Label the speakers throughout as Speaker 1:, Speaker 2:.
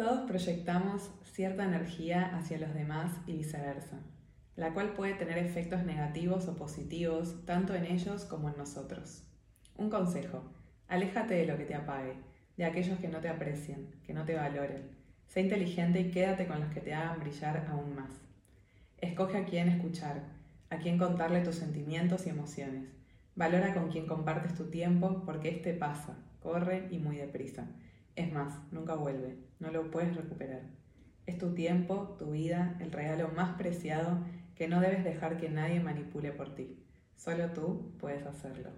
Speaker 1: Todos proyectamos cierta energía hacia los demás y viceversa, la cual puede tener efectos negativos o positivos tanto en ellos como en nosotros. Un consejo, aléjate de lo que te apague, de aquellos que no te aprecien, que no te valoren. Sé inteligente y quédate con los que te hagan brillar aún más. Escoge a quién escuchar, a quién contarle tus sentimientos y emociones. Valora con quién compartes tu tiempo porque este pasa, corre y muy deprisa. Es más, nunca vuelve, no lo puedes recuperar. Es tu tiempo, tu vida, el regalo más preciado que no debes dejar que nadie manipule por ti. Solo tú puedes hacerlo.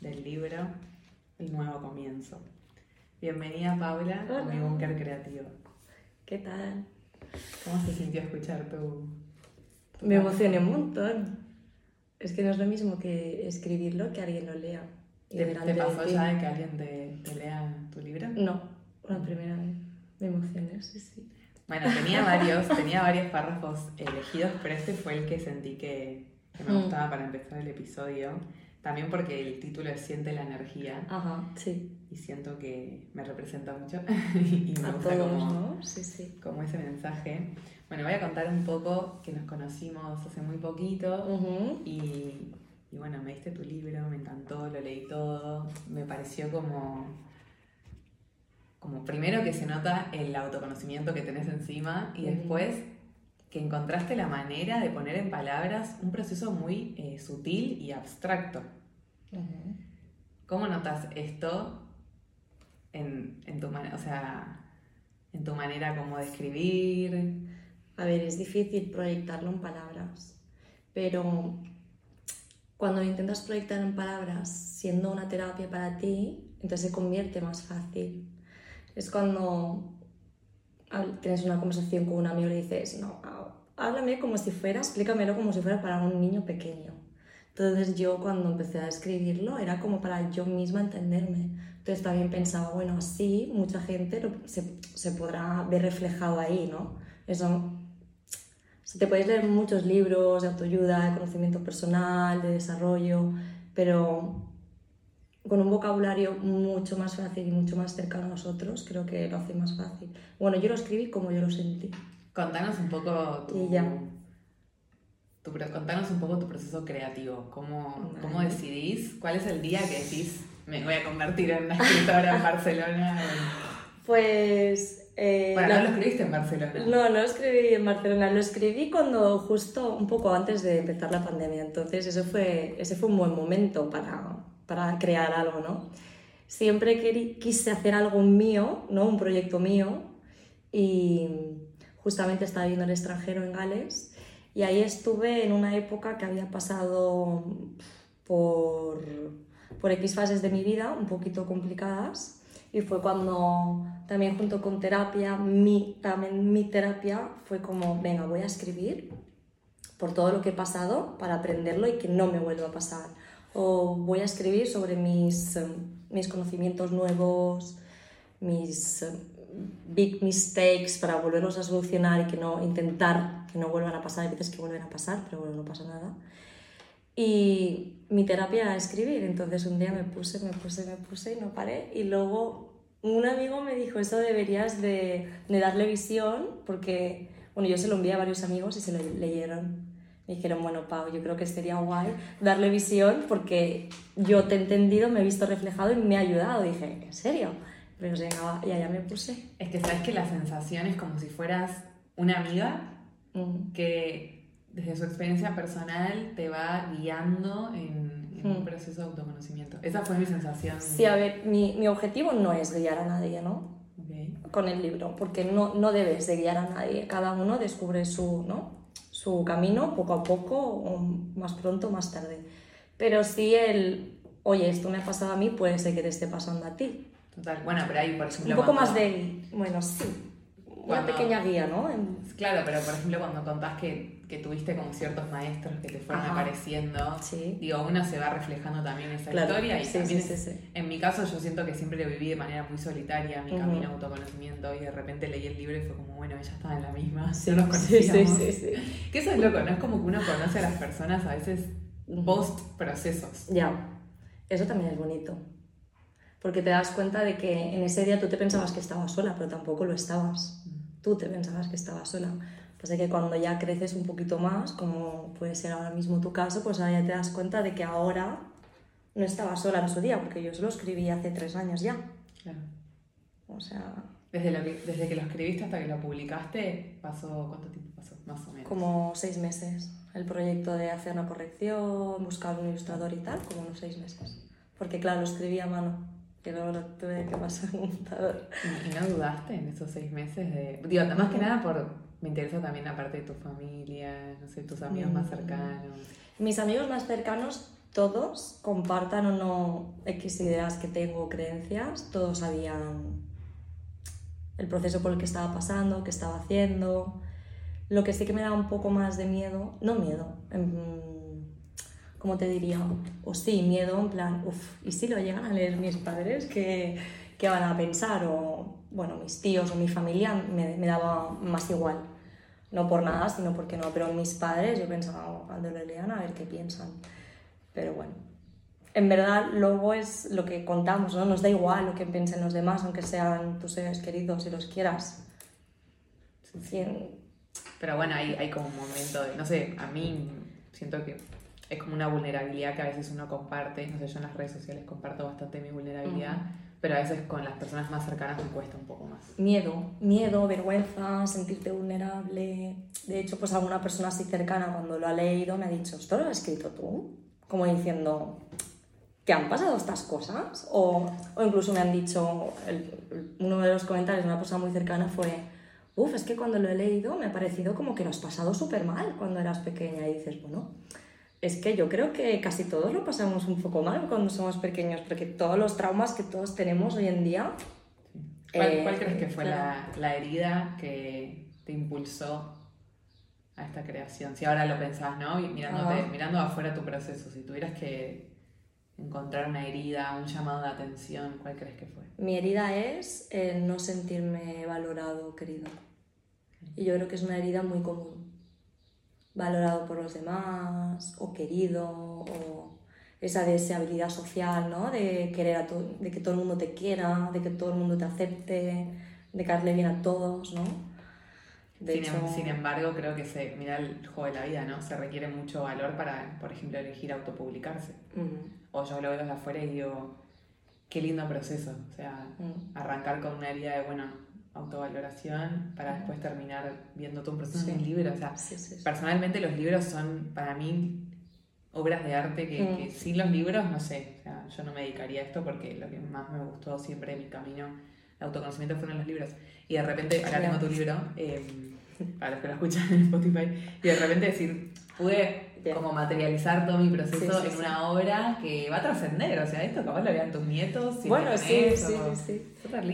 Speaker 1: Del libro El nuevo comienzo. Bienvenida Paula a mi búnker creativo.
Speaker 2: ¿Qué tal?
Speaker 1: ¿Cómo se sintió escuchar tu...
Speaker 2: Me emocioné un montón. Es que no es lo mismo que escribirlo que alguien lo lea.
Speaker 1: ¿Te, pasó ya de que alguien te lea tu libro?
Speaker 2: No, la primera vez. Me emocioné, sí, sí.
Speaker 1: Bueno, tenía varios, tenía varios párrafos elegidos, pero este fue el que sentí que, me mm. gustaba para empezar el episodio. También porque el título es Siente la energía.
Speaker 2: Ajá, sí.
Speaker 1: Y siento que me representa mucho. y me gusta como,
Speaker 2: sí, sí.
Speaker 1: como ese mensaje. Bueno, voy a contar un poco que nos conocimos hace muy poquito. y, y bueno, me diste tu libro, me encantó, lo leí todo. Me pareció como como primero que se nota el autoconocimiento que tenés encima y después que encontraste la manera de poner en palabras un proceso muy eh, sutil y abstracto. ¿Cómo notas esto en, tu o sea, en tu manera como de escribir?
Speaker 2: A ver, es difícil proyectarlo en palabras, pero cuando intentas proyectar en palabras siendo una terapia para ti, entonces se convierte más fácil es cuando tienes una conversación con un amigo y le dices, no, háblame como si fuera, explícamelo como si fuera para un niño pequeño. Entonces yo cuando empecé a escribirlo era como para yo misma entenderme. Entonces también pensaba, bueno, así mucha gente se, se, podrá ver reflejado ahí, ¿no? Eso, te puedes leer muchos libros de autoayuda, de conocimiento personal, de desarrollo, pero con un vocabulario mucho más fácil y mucho más cercano a nosotros, creo que lo hace más fácil. Bueno, yo lo escribí como yo lo sentí.
Speaker 1: Contanos un poco
Speaker 2: tu, ya.
Speaker 1: Tu, contanos un poco tu proceso creativo. ¿Cómo, ¿Cómo, decidís? ¿Cuál es el día que decís me voy a convertir en una escritora en Barcelona?
Speaker 2: Pues...
Speaker 1: Eh, bueno, no lo escribiste en Barcelona.
Speaker 2: No, no lo escribí en Barcelona. Lo escribí cuando justo un poco antes de empezar la pandemia. Entonces, eso fue, ese fue un buen momento para, para crear algo, ¿no? Siempre quise hacer algo mío, ¿no? Un proyecto mío y justamente estaba viviendo en el extranjero en Gales y ahí estuve en una época que había pasado por, por X fases de mi vida un poquito complicadas y fue cuando también junto con terapia, mi, también mi terapia fue como, venga, voy a escribir por todo lo que he pasado para aprenderlo y que no me vuelva a pasar o voy a escribir sobre mis, eh, mis conocimientos nuevos, mis eh, big mistakes para volverlos a solucionar y que no intentar que no vuelvan a pasar. Hay veces que vuelven a pasar, pero bueno, no pasa nada. Y mi terapia era escribir, entonces un día me puse, me puse, me puse y no paré. Y luego un amigo me dijo, eso deberías de, de darle visión, porque, bueno, yo se lo envié a varios amigos y se lo leyeron me dijeron, bueno, Pau, yo creo que sería guay darle visión porque yo te he entendido, me he visto reflejado y me ha ayudado. dije, ¿en serio? Pero venga, y allá me puse.
Speaker 1: Es que sabes que la sensación es como si fueras una amiga mm. que desde su experiencia personal te va guiando en, un mm. proceso de autoconocimiento. Esa fue mi sensación.
Speaker 2: Sí, a ver, mi, mi objetivo no es guiar a nadie, ¿no? Con el libro, porque no, no debes de guiar a nadie. Cada uno descubre su, ¿no? su camino poco a poco, o más pronto, más tarde. Pero si el, oye, esto me ha pasado a mí, puede ser que te esté pasando a ti.
Speaker 1: Total, bueno, pero ahí, por ejemplo...
Speaker 2: Un poco más de, bueno, sí, una pequeña guía, ¿no?
Speaker 1: Claro, pero por ejemplo cuando contás que, que tuviste como ciertos maestros que te fueron apareciendo, digo, uno se va reflejando también esa historia y sí, también sí, en mi caso yo siento que siempre lo viví de manera muy solitaria, mi camino de autoconocimiento y de repente leí el libro y fue como, bueno, ella estaba en la misma, no nos conocíamos. Sí, sí, sí. Que eso es loco, ¿no? Es como que uno conoce a las personas a veces post procesos.
Speaker 2: Ya, eso también es bonito porque te das cuenta de que en ese día tú te pensabas que estabas sola, pero tampoco lo estabas. Tú te pensabas que estabas sola. Pasa que cuando ya creces un poquito más, como puede ser ahora mismo tu caso, pues ahora ya te das cuenta de que ahora no estaba sola en su día, porque yo lo escribí hace tres años ya.
Speaker 1: Claro.
Speaker 2: O sea,
Speaker 1: Desde, lo que, desde que lo escribiste hasta que lo publicaste, pasó, ¿cuánto tiempo pasó? Más o menos.
Speaker 2: como seis meses. El proyecto de hacer una corrección, buscar un ilustrador y tal, como unos seis meses. Porque claro, lo escribí a mano, que luego lo tuve que pasar un computador.
Speaker 1: ¿Y, no dudaste en esos seis meses de...? Digo, más que nada por... Me interesa también la parte de tu familia, no sé, tus amigos más
Speaker 2: Mm.
Speaker 1: cercanos.
Speaker 2: Mis amigos más cercanos, todos, compartan o no X ideas que tengo, creencias, todos sabían el proceso por el que estaba pasando, qué estaba haciendo. Lo que sí que me daba un poco más de miedo, no miedo, em, ¿cómo te diría? O sí, miedo en plan, uff, ¿y si lo llegan a leer mis padres? ¿Qué, qué van a pensar? O, bueno, mis tíos o mi familia me, me daba más igual. No por nada, sino porque no. Pero mis padres, yo pensaba, "Oh, cuando lo lean, a ver qué piensan. Pero bueno, en verdad luego es lo que contamos, ¿no? Nos da igual lo que piensen los demás, aunque sean tus seres queridos, si los quieras. Cien-
Speaker 1: Pero bueno, hay, hay como un momento de, no sé, a mí siento que es como una vulnerabilidad que a veces uno comparte, no sé, yo en las redes sociales comparto bastante mi vulnerabilidad, pero a veces con las personas más cercanas me cuesta un poco más.
Speaker 2: Miedo, miedo, vergüenza, sentirte vulnerable. De hecho, pues alguna persona así cercana cuando lo ha leído me ha dicho, ¿esto lo has escrito tú? Como diciendo, ¿te han pasado estas cosas? O, o incluso me han dicho, el- uno de los comentarios de una persona muy cercana fue, uff, es que cuando lo he leído me ha parecido como que lo has pasado súper mal cuando eras pequeña. Y dices, bueno, es que yo creo que casi todos lo pasamos un poco mal cuando somos pequeños, porque todos los traumas que todos tenemos hoy en día
Speaker 1: ¿Cuál,
Speaker 2: Eh,
Speaker 1: cuál crees que fue
Speaker 2: claro.
Speaker 1: la, la herida que te impulsó a esta creación? Si ahora lo pensás, ¿no? Y mirándote,
Speaker 2: Ah.
Speaker 1: mirando afuera tu proceso, si tuvieras que encontrar una herida, un llamado de atención, ¿cuál crees que fue?
Speaker 2: Mi herida es el no sentirme valorado, querido. Y yo creo que es una herida muy común. Valorado por los demás, o querido, o esa deseabilidad social, ¿no? De querer a de que todo el mundo te quiera, de que todo el mundo te acepte, de caerle bien a todos, ¿no? De
Speaker 1: Sin,
Speaker 2: hecho,
Speaker 1: em- sin embargo, creo que se mira el juego de la vida, ¿no? Se requiere mucho valor para, por ejemplo, elegir autopublicarse.
Speaker 2: ujú,
Speaker 1: O yo lo veo desde afuera y digo, qué lindo proceso. O sea,
Speaker 2: mm,
Speaker 1: arrancar con una herida de, bueno, autovaloración para después terminar viendo todo un proceso
Speaker 2: Sí.
Speaker 1: en libro. O sea,
Speaker 2: sí, sí, sí.
Speaker 1: personalmente los libros son para mí obras de arte que,
Speaker 2: Mm.
Speaker 1: que sin los libros, no sé, o sea, yo no me dedicaría a esto porque lo que más me gustó siempre en mi camino de autoconocimiento fueron los libros. Y de repente, acá tengo tu libro, eh, para los que lo escuchan en Spotify, y de repente decir, pude como materializar todo mi proceso
Speaker 2: Sí, sí,
Speaker 1: en
Speaker 2: sí.
Speaker 1: una obra que va a trascender, o sea, esto capaz lo vean tus nietos. y
Speaker 2: Bueno, sí, sí, sí.
Speaker 1: Súper.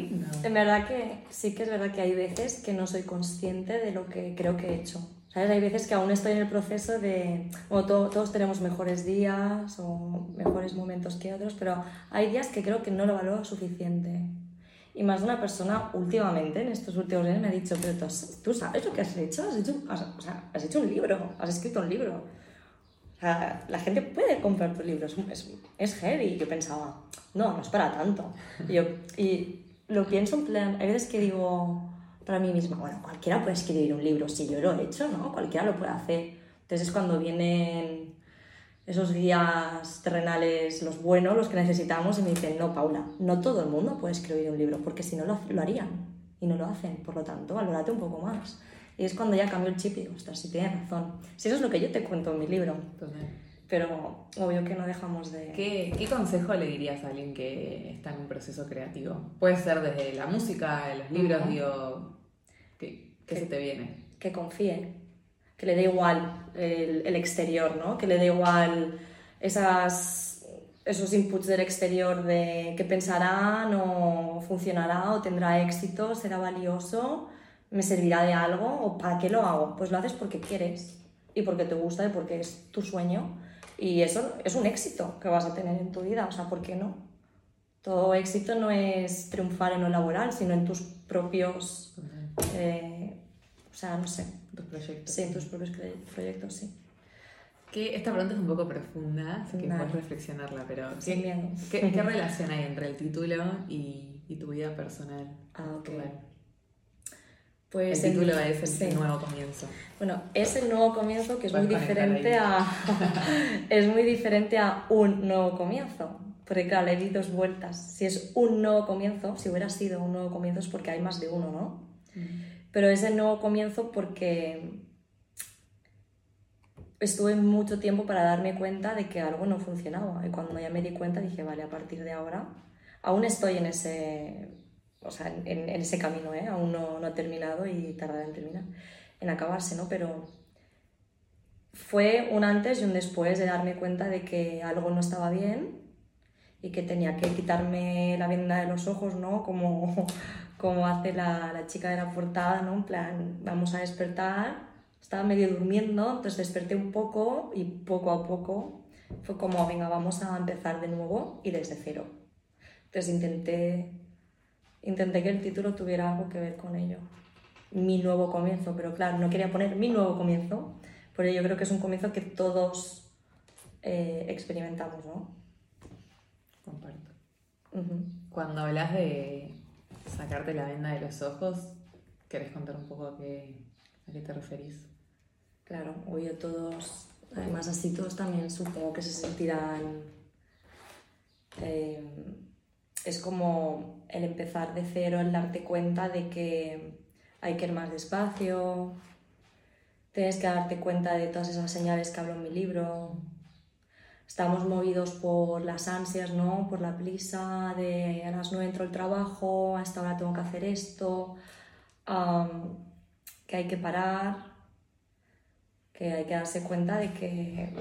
Speaker 2: En verdad que sí que es verdad que hay veces que no soy consciente de lo que creo que he hecho. ¿Sabes? Hay veces que aún estoy en el proceso de... Bueno, to- todos tenemos mejores días o mejores momentos que otros, pero hay días que creo que no lo valoro suficiente. Y más de una persona últimamente, en estos últimos años, me ha dicho, pero tú, ¿tú sabes lo que has hecho? Has hecho, has hecho un libro, has escrito un libro. La gente puede comprar tu libro, es, heavy. Yo pensaba, no, no es para tanto. Y, yo, y lo pienso en plan, hay veces que digo para mí misma, bueno, cualquiera puede escribir un libro, si yo lo he hecho, ¿no? Cualquiera lo puede hacer. Entonces es cuando vienen esos guías terrenales, los buenos, los que necesitamos, y me dicen, no, Paula, no todo el mundo puede escribir un libro, porque si no lo, lo harían, y no lo hacen. Por lo tanto, valórate un poco más. Y es cuando ya cambio el chip y digo, ostras, si tienes razón. Si eso es lo que yo te cuento en mi libro,
Speaker 1: Entonces,
Speaker 2: pero obvio que no dejamos de...
Speaker 1: ¿Qué, ¿Qué consejo le dirías a alguien que está en un proceso creativo? Puede ser desde la música, los libros,
Speaker 2: Ujú.
Speaker 1: digo, ¿qué, qué se te viene?
Speaker 2: que confíe, que le dé igual el, el exterior, ¿no? Que le dé igual esas, esos inputs del exterior de qué pensarán o funcionará o tendrá éxito, será valioso, me servirá de algo o para qué lo hago. Pues lo haces porque quieres y porque te gusta y porque es tu sueño y eso es un éxito que vas a tener en tu vida, o sea, ¿por qué no? Todo éxito no es triunfar en lo laboral, sino en tus propios, eh, o sea, no sé,
Speaker 1: Tus proyectos.
Speaker 2: Sí, en tus propios proyectos, sí.
Speaker 1: Que esta pregunta es un poco profunda, así que
Speaker 2: Dale.
Speaker 1: puedes reflexionarla, pero ¿qué,
Speaker 2: miedo.
Speaker 1: qué, qué relación hay entre el título y, y tu vida personal?
Speaker 2: Ah, ok.
Speaker 1: actual?
Speaker 2: Pues
Speaker 1: el título es el,
Speaker 2: sí.
Speaker 1: el nuevo comienzo.
Speaker 2: Bueno, es el nuevo comienzo que es muy diferente a es muy diferente a un nuevo comienzo. Porque claro, le di dos vueltas. Si es un nuevo comienzo, si hubiera sido un nuevo comienzo es porque hay más de uno, ¿no? Pero es el nuevo comienzo porque estuve mucho tiempo para darme cuenta de que algo no funcionaba. Y cuando ya me di cuenta dije, vale, a partir de ahora, aún estoy en ese, o sea, en, en ese camino, ¿eh? aún no, no he terminado y tardará en terminar, en acabarse, ¿no? Pero fue un antes y un después de darme cuenta de que algo no estaba bien y que tenía que quitarme la venda de los ojos, ¿no? Como, como hace la, la chica de la portada, ¿no? En plan, vamos a despertar. Estaba medio durmiendo, entonces desperté un poco y poco a poco fue como, venga, vamos a empezar de nuevo y desde cero. Entonces intenté, intenté que el título tuviera algo que ver con ello. Mi nuevo comienzo, pero claro, no quería poner mi nuevo comienzo, porque yo creo que es un comienzo que todos eh, experimentamos, ¿no?
Speaker 1: Comparto.
Speaker 2: Ujú.
Speaker 1: Cuando hablas de sacarte la venda de los ojos, ¿querés contar un poco a qué, a qué te referís?
Speaker 2: Claro, obvio todos, además así todos también supongo que se sentirán... eh, es como el empezar de cero, el darte cuenta de que hay que ir más despacio, tienes que darte cuenta de todas esas señales que hablo en mi libro. Estamos movidos por las ansias, ¿no? Por la prisa de a las 9 entro al trabajo, a esta hora tengo que hacer esto, que hay que parar, que hay que darse cuenta de que,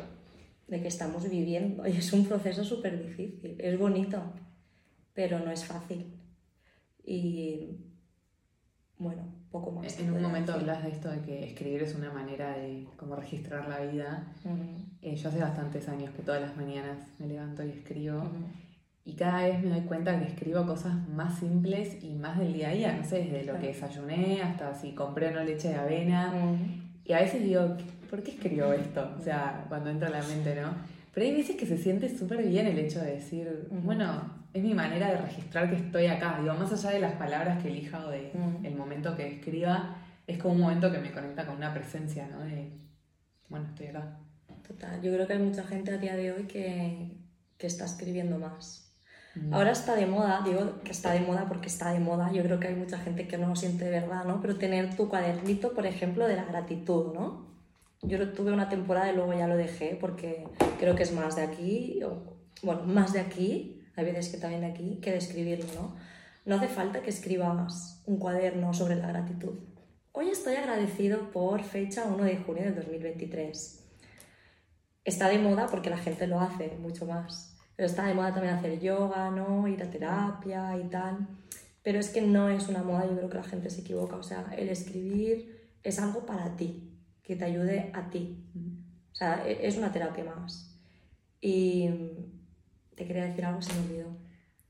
Speaker 2: de que estamos viviendo y es un proceso súper difícil, es bonito, pero no es fácil. Y bueno, poco más.
Speaker 1: En un momento
Speaker 2: decir.
Speaker 1: hablas de esto de que escribir es una manera de como registrar la vida. Eh, yo hace bastantes años que todas las mañanas me levanto y escribo.
Speaker 2: ujú.
Speaker 1: Y cada vez me doy cuenta que escribo cosas más simples y más del día a día. No sé, desde lo que desayuné hasta si compré o no leche de avena.
Speaker 2: Ujú.
Speaker 1: Y a veces digo, ¿por qué escribo esto? O sea, cuando entra a la mente, ¿no? Pero hay veces que se siente súper bien el hecho de decir, bueno, es mi manera de registrar que estoy acá. Digo, más allá de las palabras que elija o de
Speaker 2: Ujú.
Speaker 1: el momento que escriba, es como un momento que me conecta con una presencia, ¿no? De, bueno, estoy acá.
Speaker 2: Total, yo creo que hay mucha gente a día de hoy que, que está escribiendo más.
Speaker 1: Mm.
Speaker 2: Ahora está de moda, digo que está de moda porque está de moda, yo creo que hay mucha gente que no lo siente de verdad, ¿no? Pero tener tu cuadernito, por ejemplo, de la gratitud, ¿no? Yo tuve una temporada y luego ya lo dejé porque creo que es más de aquí, o, bueno, más de aquí, hay veces que también aquí, que de escribirlo, ¿no? No hace falta que escribas un cuaderno sobre la gratitud. Hoy estoy agradecido por fecha 1 de junio del 2023 está de moda porque la gente lo hace mucho más. Pero está de moda también hacer yoga, ¿no? Ir a terapia y tal. Pero es que no es una moda, yo creo que la gente se equivoca. O sea, el escribir es algo para ti, que te ayude a ti. O sea, e- es una terapia más. Y te quería decir algo, se me olvidó.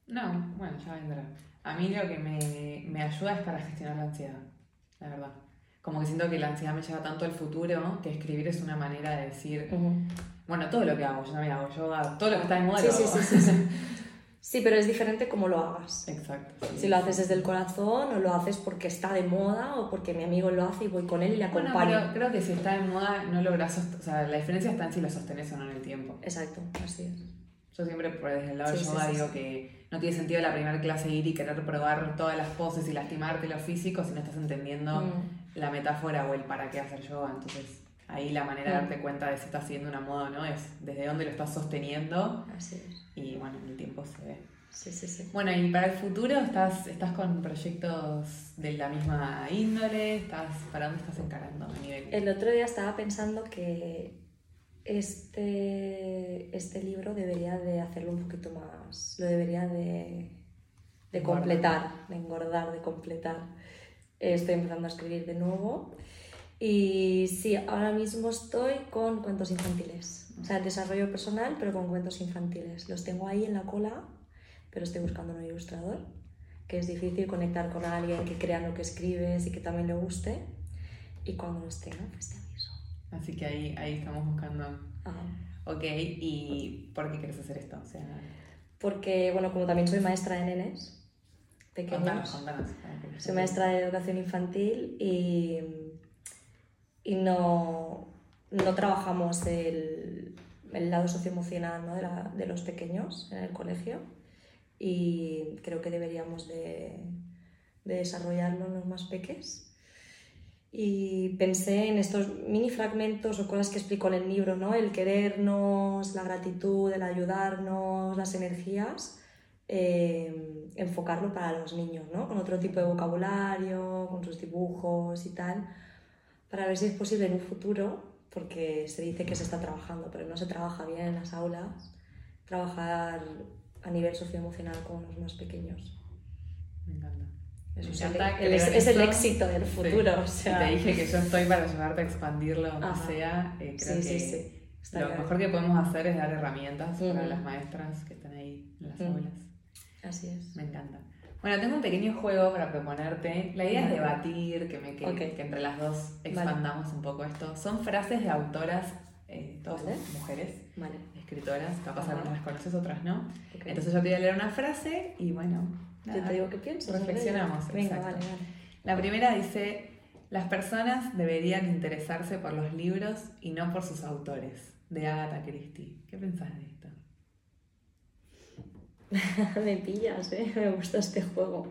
Speaker 1: No, bueno, ya vendrá. A mí lo que me, me ayuda es para gestionar la ansiedad, la verdad. Como que siento que la ansiedad me lleva tanto al futuro que escribir es una manera de decir, bueno, todo lo que hago, yo también hago yoga, todo lo que está de moda
Speaker 2: Sí,
Speaker 1: lo
Speaker 2: sí,
Speaker 1: hago.
Speaker 2: sí, sí, sí. Sí, pero es diferente cómo lo hagas.
Speaker 1: Exacto. sí.
Speaker 2: Si lo haces desde el corazón o lo haces porque está de moda o porque mi amigo lo hace y voy con él y le
Speaker 1: Bueno,
Speaker 2: acompaño.
Speaker 1: pero creo que si está de moda no logras, o sea, la diferencia está en si lo sostenes o no en el tiempo.
Speaker 2: Exacto, así es.
Speaker 1: Yo siempre por desde el lado
Speaker 2: Sí, sí,
Speaker 1: yoga
Speaker 2: sí,
Speaker 1: digo que no tiene sentido la primera clase ir y querer probar todas las poses y lastimarte lo físico si no estás entendiendo
Speaker 2: Mm.
Speaker 1: la metáfora o el para qué hacer yoga. Entonces ahí la manera de
Speaker 2: Mm.
Speaker 1: darte cuenta de si estás siguiendo una moda o no es desde dónde lo estás sosteniendo
Speaker 2: Así es.
Speaker 1: y bueno, en el tiempo se ve.
Speaker 2: Sí, sí, sí.
Speaker 1: Bueno, y para el futuro estás, estás con proyectos de la misma índole, estás, ¿para dónde estás encarando a nivel?
Speaker 2: El otro día estaba pensando que este, este libro debería de hacerlo un poquito más, lo debería de, de completar, de engordar, de completar. Estoy empezando a escribir de nuevo y sí, ahora mismo estoy con cuentos infantiles, o sea, desarrollo personal, pero con cuentos infantiles. Los tengo ahí en la cola, pero estoy buscando un ilustrador, que es difícil conectar con alguien que crea lo que escribes y que también le guste. Y cuando los tenga, pues aviso.
Speaker 1: Así que ahí, ahí estamos buscando
Speaker 2: Ajá.
Speaker 1: Ok, ¿y por qué quieres hacer esto? O sea,
Speaker 2: Porque, bueno, como también soy maestra de nenes pequeños,
Speaker 1: contanos, contanos.
Speaker 2: soy maestra de educación infantil y, y no, no trabajamos el, el lado socioemocional ¿no? de, la- de los pequeños en el colegio y creo que deberíamos de, de desarrollarlo en los más peques. Y pensé en estos mini fragmentos o cosas que explico en el libro, ¿no? El querernos, la gratitud, el ayudarnos, las energías, eh, enfocarlo para los niños, ¿no? Con otro tipo de vocabulario, con sus dibujos y tal, para ver si es posible en un futuro, porque se dice que se está trabajando, pero no se trabaja bien en las aulas, trabajar a nivel socioemocional con los más pequeños.
Speaker 1: Me encanta.
Speaker 2: Es, el, el- es, es el éxito del
Speaker 1: Sí.
Speaker 2: futuro. O
Speaker 1: Y
Speaker 2: sea,
Speaker 1: te dije que yo estoy para ayudarte a expandirlo donde sea. eh, creo
Speaker 2: Sí,
Speaker 1: que
Speaker 2: sí, sí.
Speaker 1: Lo
Speaker 2: claro.
Speaker 1: mejor que podemos hacer es dar herramientas para
Speaker 2: Ujú.
Speaker 1: las maestras que están ahí en las
Speaker 2: Ujú.
Speaker 1: aulas.
Speaker 2: Así es.
Speaker 1: Me encanta. Bueno, tengo un pequeño juego para proponerte. La idea es
Speaker 2: Vale.
Speaker 1: debatir, que, me, que,
Speaker 2: Ok.
Speaker 1: que entre las dos expandamos un poco esto. Son frases de autoras, eh, todas
Speaker 2: Vale.
Speaker 1: mujeres,
Speaker 2: Vale.
Speaker 1: escritoras, capaz algunas las conoces, otras no.
Speaker 2: ok.
Speaker 1: Entonces yo te voy a leer una frase y bueno, nada.
Speaker 2: te digo qué piensas. sobre
Speaker 1: reflexionamos,
Speaker 2: ello. Venga,
Speaker 1: exacto.
Speaker 2: vale, vale.
Speaker 1: La primera dice, las personas deberían interesarse por los libros y no por sus autores, de Agatha Christie. ¿Qué pensás de esto?
Speaker 2: Me pillas, ¿eh? Me gusta este juego.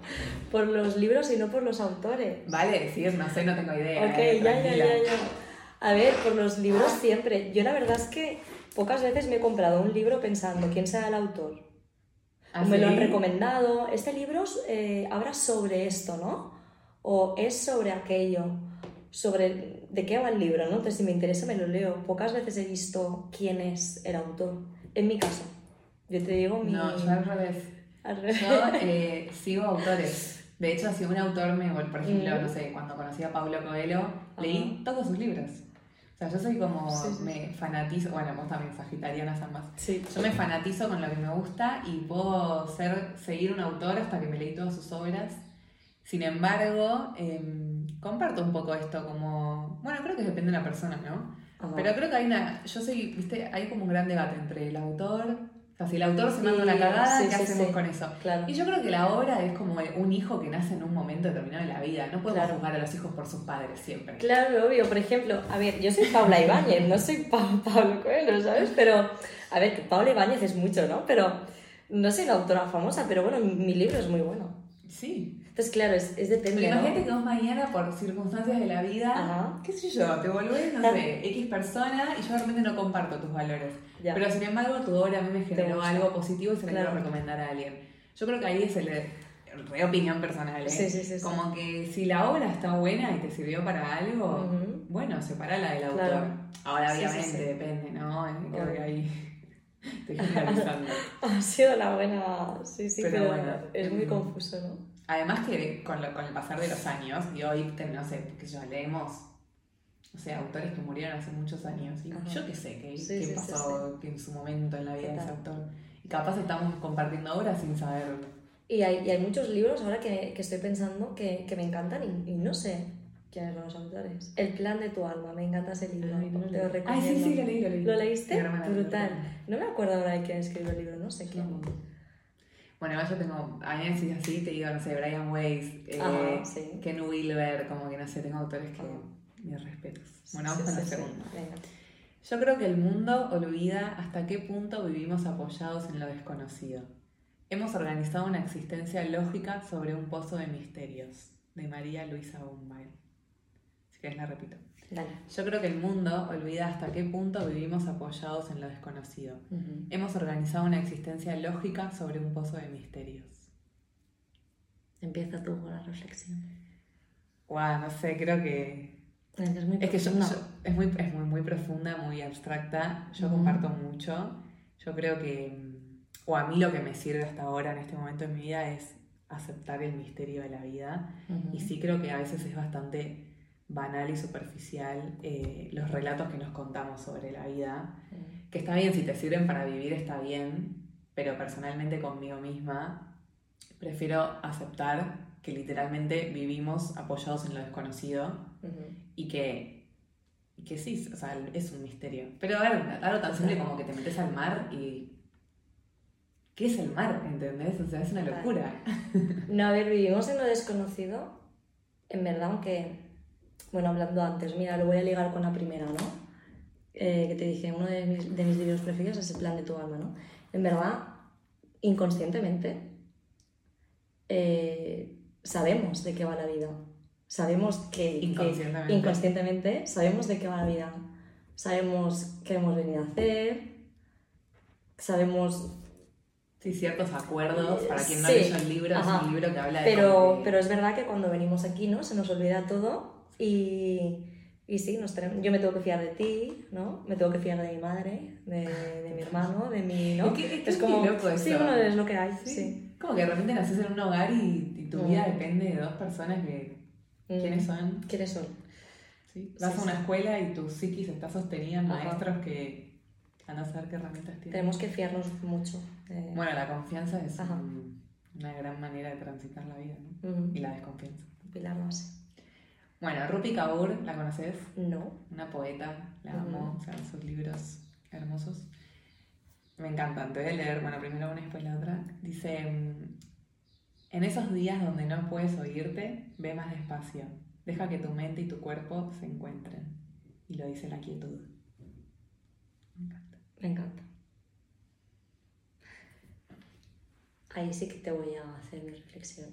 Speaker 2: Por los libros y no por los autores.
Speaker 1: Vale decir, no sé, no tengo idea.
Speaker 2: Ok,
Speaker 1: eh,
Speaker 2: ya, ya, ya, ya. A ver, por los libros siempre. Yo la verdad es que pocas veces me he comprado un libro pensando quién será el autor.
Speaker 1: ¿Ah,
Speaker 2: O me lo han recomendado. Este libro eh, habla sobre esto, ¿no? O es sobre aquello. Sobre de qué va el libro, ¿no? Entonces, si me interesa, me lo leo. Pocas veces he visto quién es el autor. En mi caso. Yo te digo mi.
Speaker 1: No, yo al revés.
Speaker 2: al revés.
Speaker 1: Yo eh, sigo autores. De hecho, si un autor me, por ejemplo,
Speaker 2: Mm.
Speaker 1: no sé, cuando conocí a Paulo Coelho, leí todos sus libros. O sea, yo soy como,
Speaker 2: Sí, sí,
Speaker 1: me fanatizo, bueno, vos también, sagitarianas ambas.
Speaker 2: Sí.
Speaker 1: Yo me fanatizo con lo que me gusta y puedo ser, seguir un autor hasta que me leí todas sus obras. Sin embargo, em, comparto un poco esto como, bueno, creo que depende de la persona, ¿no?
Speaker 2: Ajá.
Speaker 1: Pero creo que hay una, yo soy, viste, hay como un gran debate entre el autor, si el autor se manda una cagada,
Speaker 2: sí,
Speaker 1: ¿qué
Speaker 2: sí,
Speaker 1: hacemos
Speaker 2: sí.
Speaker 1: con eso?
Speaker 2: Claro.
Speaker 1: Y yo creo que la obra es como un hijo que nace en un momento determinado de la vida. No podemos
Speaker 2: Claro.
Speaker 1: juzgar a los hijos por sus padres siempre.
Speaker 2: Claro, obvio. Por ejemplo, a ver, yo soy Paula Ibáñez, no soy Pa- Pablo Coelho, ¿sabes? Pero, a ver, que Paula Ibáñez es mucho, ¿no? Pero no soy la autora famosa, pero bueno, mi libro es muy bueno.
Speaker 1: Sí.
Speaker 2: Entonces, claro, es, es
Speaker 1: Pero
Speaker 2: depende, ¿no?
Speaker 1: imagínate que vos mañana, por circunstancias de la vida,
Speaker 2: Ajá.
Speaker 1: qué sé yo, te volvés, no sé, X persona y yo realmente no comparto tus valores.
Speaker 2: Ya.
Speaker 1: Pero sin embargo, tu obra a mí me generó algo positivo y se la
Speaker 2: Claro.
Speaker 1: quiero recomendar a alguien. Yo creo que ahí es el re opinión personal, ¿eh?
Speaker 2: Sí, sí, sí.
Speaker 1: Como que si la obra está buena y te sirvió para algo,
Speaker 2: Ujú.
Speaker 1: bueno, separala del autor.
Speaker 2: Claro.
Speaker 1: Ahora,
Speaker 2: Sí, sí,
Speaker 1: obviamente, depende, ¿no? Creo que ahí estoy generalizando.
Speaker 2: Ha sido la buena... Sí, sí,
Speaker 1: Pero
Speaker 2: pero,
Speaker 1: bueno,
Speaker 2: es muy confuso, ¿no?
Speaker 1: Además que con, lo- con el pasar de los años, y hoy, no sé, sé yo, leemos, no sé, autores que murieron hace muchos años, y
Speaker 2: Ajá.
Speaker 1: yo qué sé, qué,
Speaker 2: Sí,
Speaker 1: qué
Speaker 2: sí, sí,
Speaker 1: pasó que en su momento en la vida de ese autor. Y capaz estamos compartiendo obras sin saberlo.
Speaker 2: Y hay, y hay muchos libros ahora que, que estoy pensando que, que me encantan y, y no sé quiénes son los autores. El plan de tu alma, me encanta ese libro.
Speaker 1: Ay, no
Speaker 2: te lo recomiendo.
Speaker 1: sí, sí, lo leí, lo leí.
Speaker 2: ¿Lo leíste? Brutal. No me acuerdo ahora de quién escribió el libro, no sé quién.
Speaker 1: Bueno, yo tengo, a mí me decís así, te digo, no sé, Brian Weiss, eh,
Speaker 2: Ajá, sí.
Speaker 1: Ken Wilber, como que no sé, tengo autores que mis respetos. Bueno, vamos
Speaker 2: Sí,
Speaker 1: con la
Speaker 2: sí, sí.
Speaker 1: segunda. Yo creo que el mundo olvida hasta qué punto vivimos apoyados en lo desconocido. Hemos organizado una existencia lógica sobre un pozo de misterios, de María Luisa Bombay. Si querés la repito.
Speaker 2: Dale.
Speaker 1: Yo creo que el mundo olvida hasta qué punto vivimos apoyados en lo desconocido. Hemos organizado una existencia lógica sobre un pozo de misterios.
Speaker 2: Empieza tú con la reflexión.
Speaker 1: Guau, no sé, creo que
Speaker 2: Es muy
Speaker 1: Es que yo, es, muy, es muy, muy profunda, muy abstracta. Yo comparto mucho. Yo creo que, mm, o a mí lo que me sirve hasta ahora en este momento de mi vida es aceptar el misterio de la vida. Y sí creo que a veces es bastante banal y superficial eh, los relatos que nos contamos sobre la vida.
Speaker 2: Ujú.
Speaker 1: Que está bien, si te sirven para vivir está bien, pero personalmente conmigo misma prefiero aceptar que literalmente vivimos apoyados en lo desconocido y que que sí, o sea, es un misterio. Pero algo, algo tan simple como que te metes al mar y... ¿Qué es el mar? ¿Entendés? O sea, es una locura.
Speaker 2: No, a ver, vivimos en lo desconocido. En verdad, aunque, bueno, hablando antes, mira, lo voy a ligar con la primera, ¿no? Eh, que te dije, uno de mis, de mis libros preferidos es El plan de tu alma, ¿no? En verdad, inconscientemente, eh, sabemos de qué va la vida. Sabemos que, que
Speaker 1: Inconscientemente.
Speaker 2: inconscientemente sabemos de qué va la vida. Sabemos qué hemos venido a hacer. Sabemos
Speaker 1: Sí, ciertos acuerdos. Para quien no
Speaker 2: Sí,
Speaker 1: leyó el libro,
Speaker 2: ajá.
Speaker 1: es un libro que habla de...
Speaker 2: Pero, pero es verdad que cuando venimos aquí, ¿no? Se nos olvida todo y, y sí, nos tenemos- yo me tengo que fiar de ti, ¿no? Me tengo que fiar de mi madre, de, de mi hermano, de mi, ¿no?
Speaker 1: Es que- es
Speaker 2: como, sí, bueno, es lo que hay,
Speaker 1: Sí.
Speaker 2: sí.
Speaker 1: Como que de repente naces en un hogar y, y tu
Speaker 2: Mm.
Speaker 1: vida depende de dos personas que...
Speaker 2: Mm.
Speaker 1: ¿Quiénes son?
Speaker 2: ¿Quiénes son?
Speaker 1: Sí. Vas
Speaker 2: Sí,
Speaker 1: a una escuela y tu psiquis está sostenida en maestros que van a saber qué herramientas tienen.
Speaker 2: Tenemos que fiarnos mucho.
Speaker 1: Bueno, la confianza es un- una gran manera de transitar la vida, ¿no? Y la desconfianza.
Speaker 2: Pilar base.
Speaker 1: Bueno, Rupi Kaur, ¿la conoces?
Speaker 2: No.
Speaker 1: Una poeta, la amo, o sea, sus libros hermosos. Me encantan, te voy a leer, bueno, primero una y después la otra. Dice, mm, en esos días donde no puedes oírte, ve más despacio. Deja que tu mente y tu cuerpo se encuentren. Y lo dice la quietud. Me encanta.
Speaker 2: Me encanta. Ahí sí que te voy a hacer mi reflexión.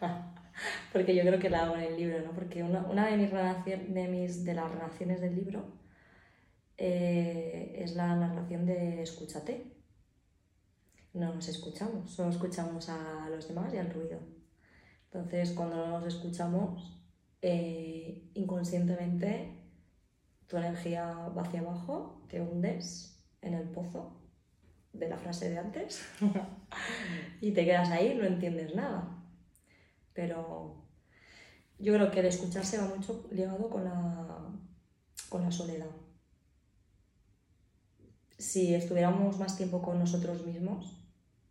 Speaker 2: Porque yo creo que la hago en el libro, ¿no? Porque una, una de, mis relacion- de, mis, de las relaciones del libro eh, es la narración de escúchate. No nos escuchamos, solo escuchamos a los demás y al ruido. Entonces, cuando no nos escuchamos, eh, inconscientemente tu energía va hacia abajo, te hundes en el pozo de la frase de antes y te quedas ahí, no entiendes nada. Pero yo creo que el escucharse va mucho ligado con la, con la soledad. Si estuviéramos más tiempo con nosotros mismos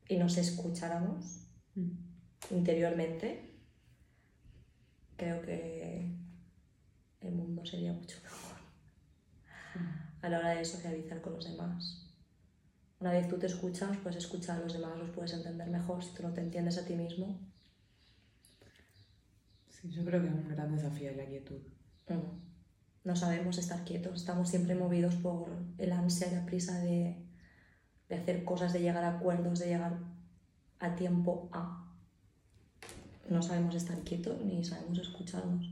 Speaker 2: y nos escucháramos
Speaker 1: Mm.
Speaker 2: interiormente, creo que el mundo sería mucho mejor a la hora de socializar con los demás. Una vez tú te escuchas, pues escuchar a los demás, los puedes entender mejor. Si tú no te entiendes a ti mismo,
Speaker 1: Sí, yo creo que es un gran desafío la quietud.
Speaker 2: mm, no sabemos estar quietos. Estamos siempre movidos por el ansia y la prisa de, de hacer cosas, de llegar a acuerdos, de llegar a tiempo a. No sabemos estar quietos ni sabemos escucharnos.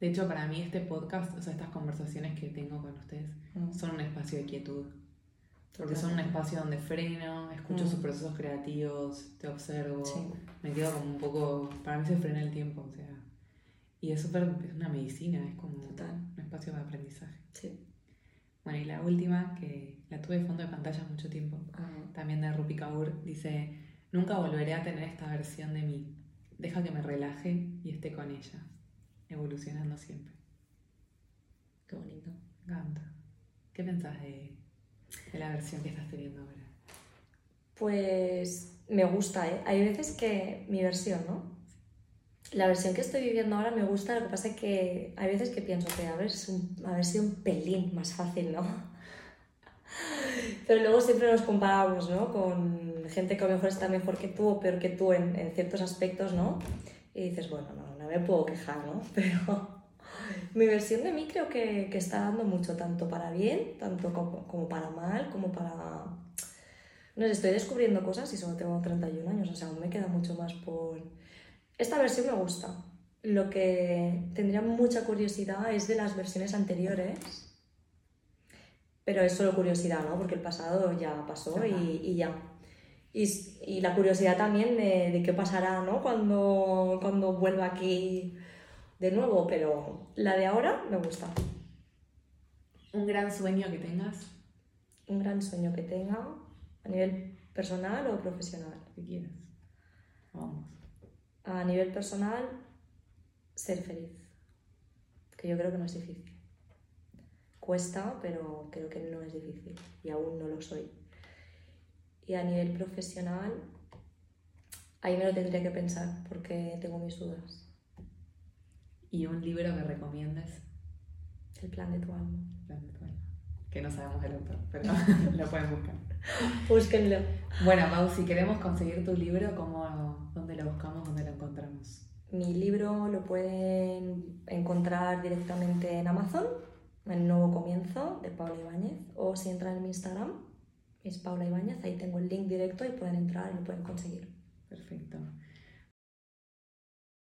Speaker 1: De hecho, para mí este podcast, o sea, estas conversaciones que tengo con ustedes,
Speaker 2: Mm,
Speaker 1: son un espacio de quietud. Porque son un espacio donde freno, escucho
Speaker 2: Mm.
Speaker 1: sus procesos creativos, te observo,
Speaker 2: Sí.
Speaker 1: me quedo como un poco. Para mí se frena el tiempo, o sea. Y es súper. Es una medicina, es como
Speaker 2: Total.
Speaker 1: un espacio de aprendizaje.
Speaker 2: Sí.
Speaker 1: Bueno, y la última, que la tuve de fondo de pantalla mucho tiempo,
Speaker 2: Ah,
Speaker 1: también de Rupi Kaur, dice: Nunca volveré a tener esta versión de mí. Deja que me relaje y esté con ella, evolucionando siempre.
Speaker 2: qué bonito.
Speaker 1: Me encanta. ¿Qué pensás de, de la versión que estás teniendo ahora?
Speaker 2: Pues me gusta, ¿eh? Hay veces que mi versión, ¿no? La versión que estoy viviendo ahora me gusta, lo que pasa es que hay veces que pienso que un- haber sido un pelín más fácil, ¿no? Pero luego siempre nos comparamos, ¿no? Con gente que a lo mejor está mejor que tú o peor que tú en, en ciertos aspectos, ¿no? Y dices, bueno, no, no me puedo quejar, ¿no? Pero mi versión de mí creo que, que está dando mucho, tanto para bien, tanto como, como para mal, como para no sé, estoy descubriendo cosas y solo tengo 31 años, o sea, aún me queda mucho más por... Esta versión me gusta. Lo que tendría mucha curiosidad es de las versiones anteriores, pero es solo curiosidad, ¿no? Porque el pasado ya pasó y, y ya. Y, y la curiosidad también de, de qué pasará, ¿no? Cuando, cuando vuelva aquí de nuevo, pero la de ahora me gusta.
Speaker 1: Un gran sueño que tengas,
Speaker 2: Un gran sueño que tenga a nivel personal o profesional.
Speaker 1: que quieras.
Speaker 2: A nivel personal, ser feliz. Que yo creo que no es difícil. Cuesta, pero creo que no es difícil. Y aún no lo soy. Y a nivel profesional, ahí me lo tendría que pensar porque tengo mis dudas.
Speaker 1: ¿Y un libro que recomiendes?
Speaker 2: Es el plan de tu alma.
Speaker 1: Plan de tu alma. Que no sabemos el autor, pero lo pueden buscar.
Speaker 2: Búsquenlo.
Speaker 1: Bueno, Pau, si queremos conseguir tu libro, ¿cómo, ¿dónde lo buscamos? ¿Dónde lo encontramos?
Speaker 2: Mi libro lo pueden encontrar directamente en Amazon, El Nuevo Comienzo de Paula Ibáñez, o si entran en mi Instagram, es Paula Ibáñez, ahí tengo el link directo y pueden entrar y lo pueden conseguir.
Speaker 1: Perfecto.